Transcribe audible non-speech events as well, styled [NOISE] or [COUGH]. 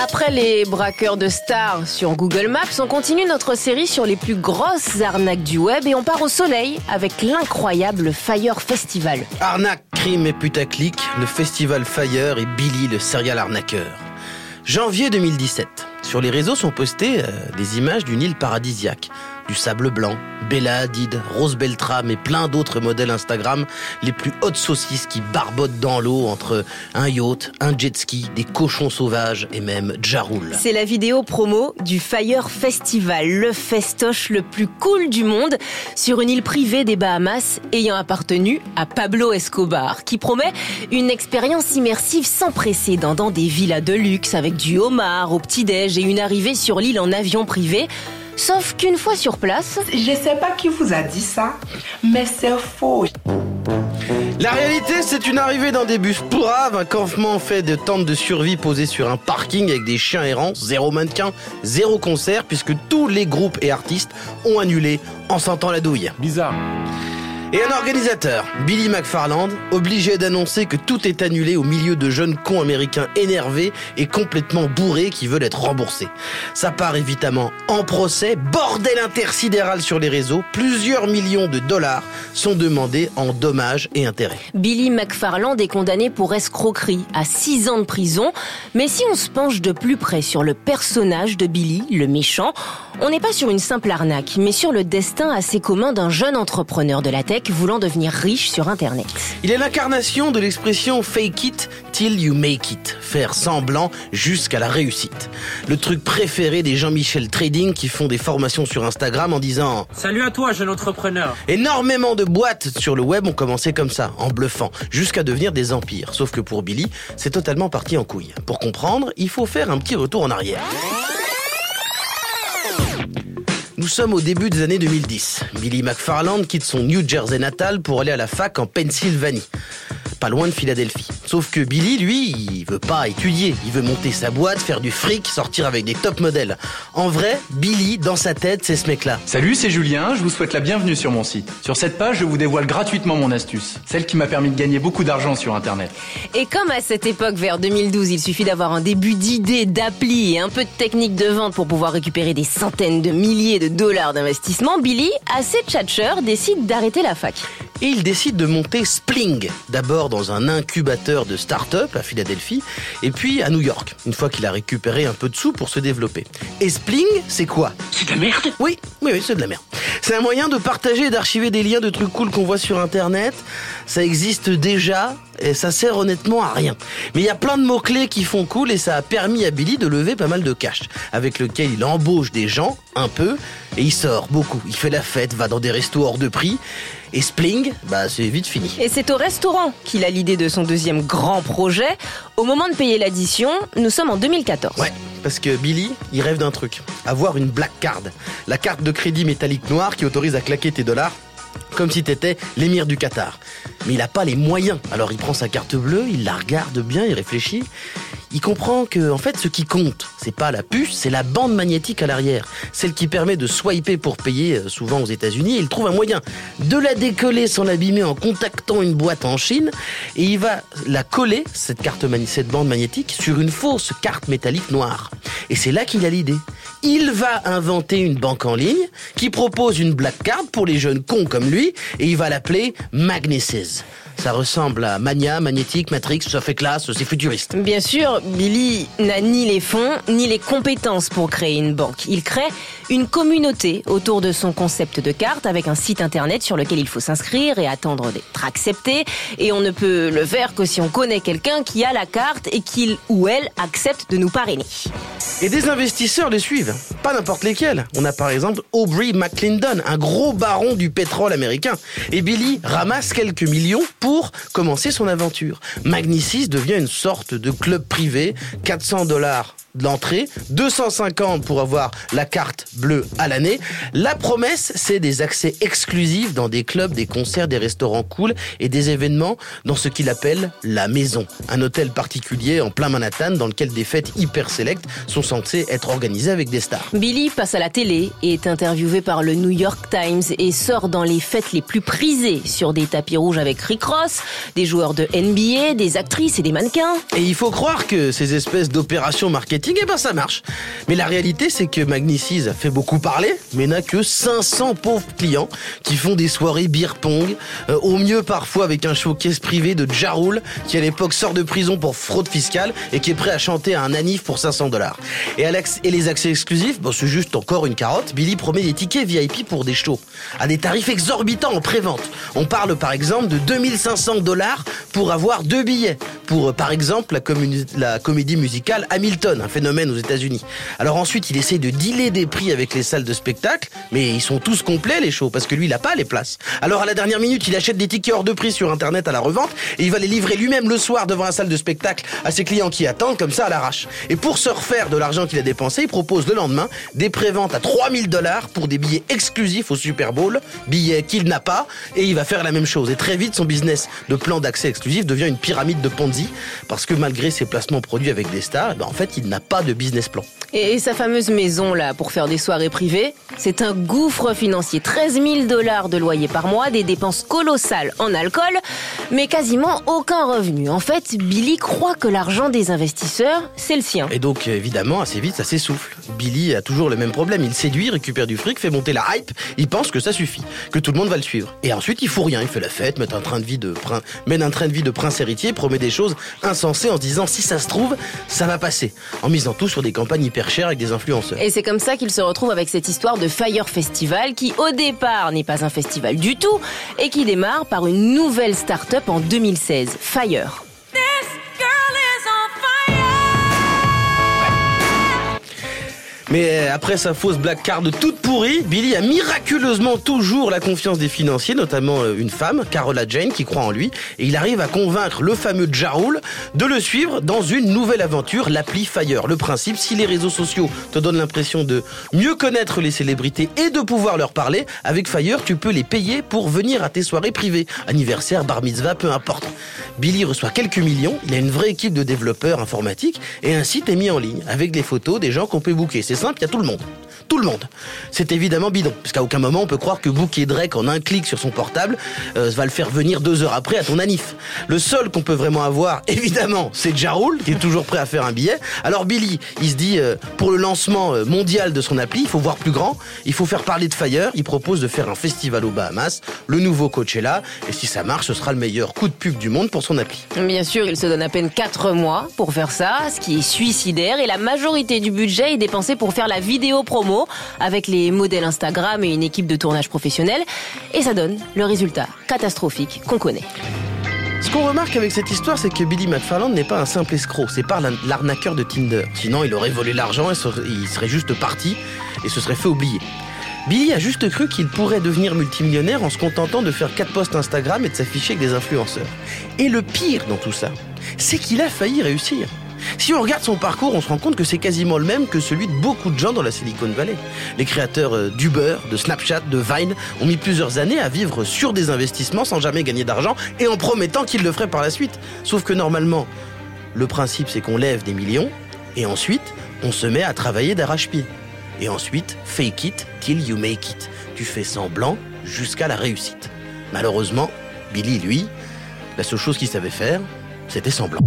Après les braqueurs de stars sur Google Maps, on continue notre série sur les plus grosses arnaques du web et on part au soleil avec l'incroyable Fire Festival. Arnaque, crime et putaclic, le festival Fire et Billy le serial arnaqueur. Janvier 2017. Sur les réseaux sont postées euh, des images d'une île paradisiaque du sable blanc, Bella Hadid, Rose Beltram et plein d'autres modèles Instagram, les plus hautes saucisses qui barbotent dans l'eau entre un yacht, un jet ski, des cochons sauvages et même Jaroul. C'est la vidéo promo du Fire Festival, le festoche le plus cool du monde, sur une île privée des Bahamas ayant appartenu à Pablo Escobar, qui promet une expérience immersive sans précédent dans des villas de luxe avec du homard au petit-déj et une arrivée sur l'île en avion privé. Sauf qu'une fois sur place, Je sais pas qui vous a dit ça, mais c'est faux. La réalité, c'est une arrivée dans des bus pourraves, un campement fait de tentes de survie posées sur un parking avec des chiens errants, zéro mannequin, zéro concert, puisque tous les groupes et artistes ont annulé en sentant la douille. Bizarre. Et un organisateur, Billy McFarland, obligé d'annoncer que tout est annulé au milieu de jeunes cons américains énervés et complètement bourrés qui veulent être remboursés. Ça part évidemment en procès, bordel intersidéral sur les réseaux, plusieurs millions de dollars sont demandés en dommages et intérêts. Billy McFarland est condamné pour escroquerie à 6 ans de prison. Mais si on se penche de plus près sur le personnage de Billy, le méchant, on n'est pas sur une simple arnaque, mais sur le destin assez commun d'un jeune entrepreneur de la tech voulant devenir riche sur Internet. Il est l'incarnation de l'expression fake it till you make it, faire semblant jusqu'à la réussite. Le truc préféré des Jean-Michel Trading qui font des formations sur Instagram en disant Salut à toi, jeune entrepreneur. Énormément de boîtes sur le web ont commencé comme ça, en bluffant, jusqu'à devenir des empires. Sauf que pour Billy, c'est totalement parti en couille. Pour comprendre, il faut faire un petit retour en arrière. Nous sommes au début des années 2010. Billy McFarland quitte son New Jersey natal pour aller à la fac en Pennsylvanie. Pas loin de Philadelphie. Sauf que Billy, lui, il veut pas étudier. Il veut monter sa boîte, faire du fric, sortir avec des top modèles. En vrai, Billy, dans sa tête, c'est ce mec-là. Salut, c'est Julien, je vous souhaite la bienvenue sur mon site. Sur cette page, je vous dévoile gratuitement mon astuce, celle qui m'a permis de gagner beaucoup d'argent sur Internet. Et comme à cette époque, vers 2012, il suffit d'avoir un début d'idée, d'appli et un peu de technique de vente pour pouvoir récupérer des centaines de milliers de dollars d'investissement, Billy, assez tchatcheur, décide d'arrêter la fac. Et il décide de monter Spling, d'abord dans un incubateur de start-up à Philadelphie, et puis à New York, une fois qu'il a récupéré un peu de sous pour se développer. Et Spling, c'est quoi? C'est de la merde Oui, oui, oui, c'est de la merde. C'est un moyen de partager et d'archiver des liens de trucs cool qu'on voit sur Internet. Ça existe déjà et ça sert honnêtement à rien. Mais il y a plein de mots-clés qui font cool et ça a permis à Billy de lever pas mal de cash, avec lequel il embauche des gens, un peu, et il sort beaucoup. Il fait la fête, va dans des restos hors de prix. Et Spling, bah c'est vite fini. Et c'est au restaurant qu'il a l'idée de son deuxième grand projet. Au moment de payer l'addition, nous sommes en 2014. Ouais, parce que Billy, il rêve d'un truc. Avoir une black card. La carte de crédit métallique noire qui autorise à claquer tes dollars comme si t'étais l'émir du Qatar. Mais il n'a pas les moyens. Alors il prend sa carte bleue, il la regarde bien, il réfléchit. Il comprend que, en fait, ce qui compte, c'est pas la puce, c'est la bande magnétique à l'arrière. Celle qui permet de swiper pour payer, euh, souvent aux États-Unis. Il trouve un moyen de la décoller sans l'abîmer en contactant une boîte en Chine. Et il va la coller, cette carte, cette bande magnétique, sur une fausse carte métallique noire. Et c'est là qu'il a l'idée. Il va inventer une banque en ligne qui propose une black card pour les jeunes cons comme lui et il va l'appeler Magnesis. Ça ressemble à Mania, Magnétique, Matrix, ça fait classe, c'est futuriste. Bien sûr, Billy n'a ni les fonds ni les compétences pour créer une banque. Il crée une communauté autour de son concept de carte avec un site internet sur lequel il faut s'inscrire et attendre d'être accepté. Et on ne peut le faire que si on connaît quelqu'un qui a la carte et qu'il ou elle accepte de nous parrainer. Et des investisseurs les suivent. Pas n'importe lesquels. On a par exemple Aubrey McClendon, un gros baron du pétrole américain. Et Billy ramasse quelques millions pour commencer son aventure. Magnicis devient une sorte de club privé, 400 dollars de l'entrée, 250 pour avoir la carte bleue à l'année. La promesse, c'est des accès exclusifs dans des clubs, des concerts, des restaurants cool et des événements dans ce qu'il appelle la maison. Un hôtel particulier en plein Manhattan dans lequel des fêtes hyper sélectes sont censées être organisées avec des stars. Billy passe à la télé et est interviewé par le New York Times et sort dans les fêtes les plus prisées sur des tapis rouges avec Rick Ross, des joueurs de NBA, des actrices et des mannequins. Et il faut croire que ces espèces d'opérations marketing et ben ça marche. Mais la réalité, c'est que Magnicis a fait beaucoup parler, mais n'a que 500 pauvres clients qui font des soirées beer pong, euh, au mieux parfois avec un showcase privé de Jaroul, qui à l'époque sort de prison pour fraude fiscale et qui est prêt à chanter à un anif pour 500 dollars. Et, et les accès exclusifs, bon, c'est juste encore une carotte. Billy promet des tickets VIP pour des shows à des tarifs exorbitants en pré-vente. On parle par exemple de 2500 dollars pour avoir deux billets pour, euh, par exemple, la, comédie musicale Hamilton, phénomène aux États-Unis. Alors ensuite, il essaie de dealer des prix avec les salles de spectacle, mais ils sont tous complets les shows parce que lui, il a pas les places. Alors à la dernière minute, il achète des tickets hors de prix sur Internet à la revente et il va les livrer lui-même le soir devant la salle de spectacle à ses clients qui attendent comme ça à l'arrache. Et pour se refaire de l'argent qu'il a dépensé, il propose le lendemain des préventes à 3000 dollars pour des billets exclusifs au Super Bowl, billets qu'il n'a pas, et il va faire la même chose. Et très vite, son business de plan d'accès exclusif devient une pyramide de Ponzi parce que malgré ses placements produits avec des stars, ben en fait, il n'a pas de business plan. Et sa fameuse maison là pour faire des soirées privées, c'est un gouffre financier. 13 000 dollars de loyer par mois, des dépenses colossales en alcool, mais quasiment aucun revenu. En fait, Billy croit que l'argent des investisseurs, c'est le sien. Et donc, évidemment, assez vite, ça s'essouffle. Billy a toujours le même problème. Il séduit, récupère du fric, fait monter la hype. Il pense que ça suffit, que tout le monde va le suivre. Et ensuite, il fout rien. Il fait la fête, met un train de vie de, mène un train de vie de prince héritier, promet des choses insensées en se disant si ça se trouve, ça va passer. En misant tout sur des campagnes hyper chères avec des influenceurs. Et c'est comme ça qu'il se retrouve avec cette histoire de Fire Festival qui, au départ, n'est pas un festival du tout et qui démarre par une nouvelle start-up en 2016, Fire. Mais euh, après sa fausse black card toute pourrie, Billy a miraculeusement toujours la confiance des financiers, notamment euh, une femme, Carola Jane, qui croit en lui. Et il arrive à convaincre le fameux Jarul de le suivre dans une nouvelle aventure, l'appli Fire. Le principe, si les réseaux sociaux te donnent l'impression de mieux connaître les célébrités et de pouvoir leur parler, avec Fire, tu peux les payer pour venir à tes soirées privées. Anniversaire, bar mitzvah, peu importe. Billy reçoit quelques millions, il a une vraie équipe de développeurs informatiques et un site est mis en ligne avec des photos des gens qu'on peut booker simple, il y a tout le monde. Tout le monde. C'est évidemment bidon, puisqu'à aucun moment on peut croire que Bookie Drake, en un clic sur son portable, euh, va le faire venir deux heures après à ton anif. Le seul qu'on peut vraiment avoir, [LAUGHS] évidemment, c'est Jarul, qui est toujours prêt à faire un billet. Alors Billy, il se dit, euh, pour le lancement euh, mondial de son appli, il faut voir plus grand, il faut faire parler de Fire, il propose de faire un festival aux Bahamas, le nouveau Coachella, et si ça marche, ce sera le meilleur coup de pub du monde pour son appli. Bien sûr, il se donne à peine 4 mois pour faire ça, ce qui est suicidaire, et la majorité du budget est dépensé pour faire la vidéo promo avec les modèles Instagram et une équipe de tournage professionnelle. Et ça donne le résultat catastrophique qu'on connaît. Ce qu'on remarque avec cette histoire, c'est que Billy McFarland n'est pas un simple escroc, c'est pas l'arnaqueur de Tinder. Sinon, il aurait volé l'argent et il serait juste parti et se serait fait oublier. Billy a juste cru qu'il pourrait devenir multimillionnaire en se contentant de faire 4 posts Instagram et de s'afficher avec des influenceurs. Et le pire dans tout ça, c'est qu'il a failli réussir. Si on regarde son parcours, on se rend compte que c'est quasiment le même que celui de beaucoup de gens dans la Silicon Valley. Les créateurs euh, d'Uber, de Snapchat, de Vine ont mis plusieurs années à vivre sur des investissements sans jamais gagner d'argent et en promettant qu'ils le feraient par la suite. Sauf que normalement, le principe c'est qu'on lève des millions et ensuite on se met à travailler d'arrache-pied. Et ensuite, fake it till you make it. Tu fais semblant jusqu'à la réussite. Malheureusement, Billy, lui, la seule chose qu'il savait faire, c'était semblant.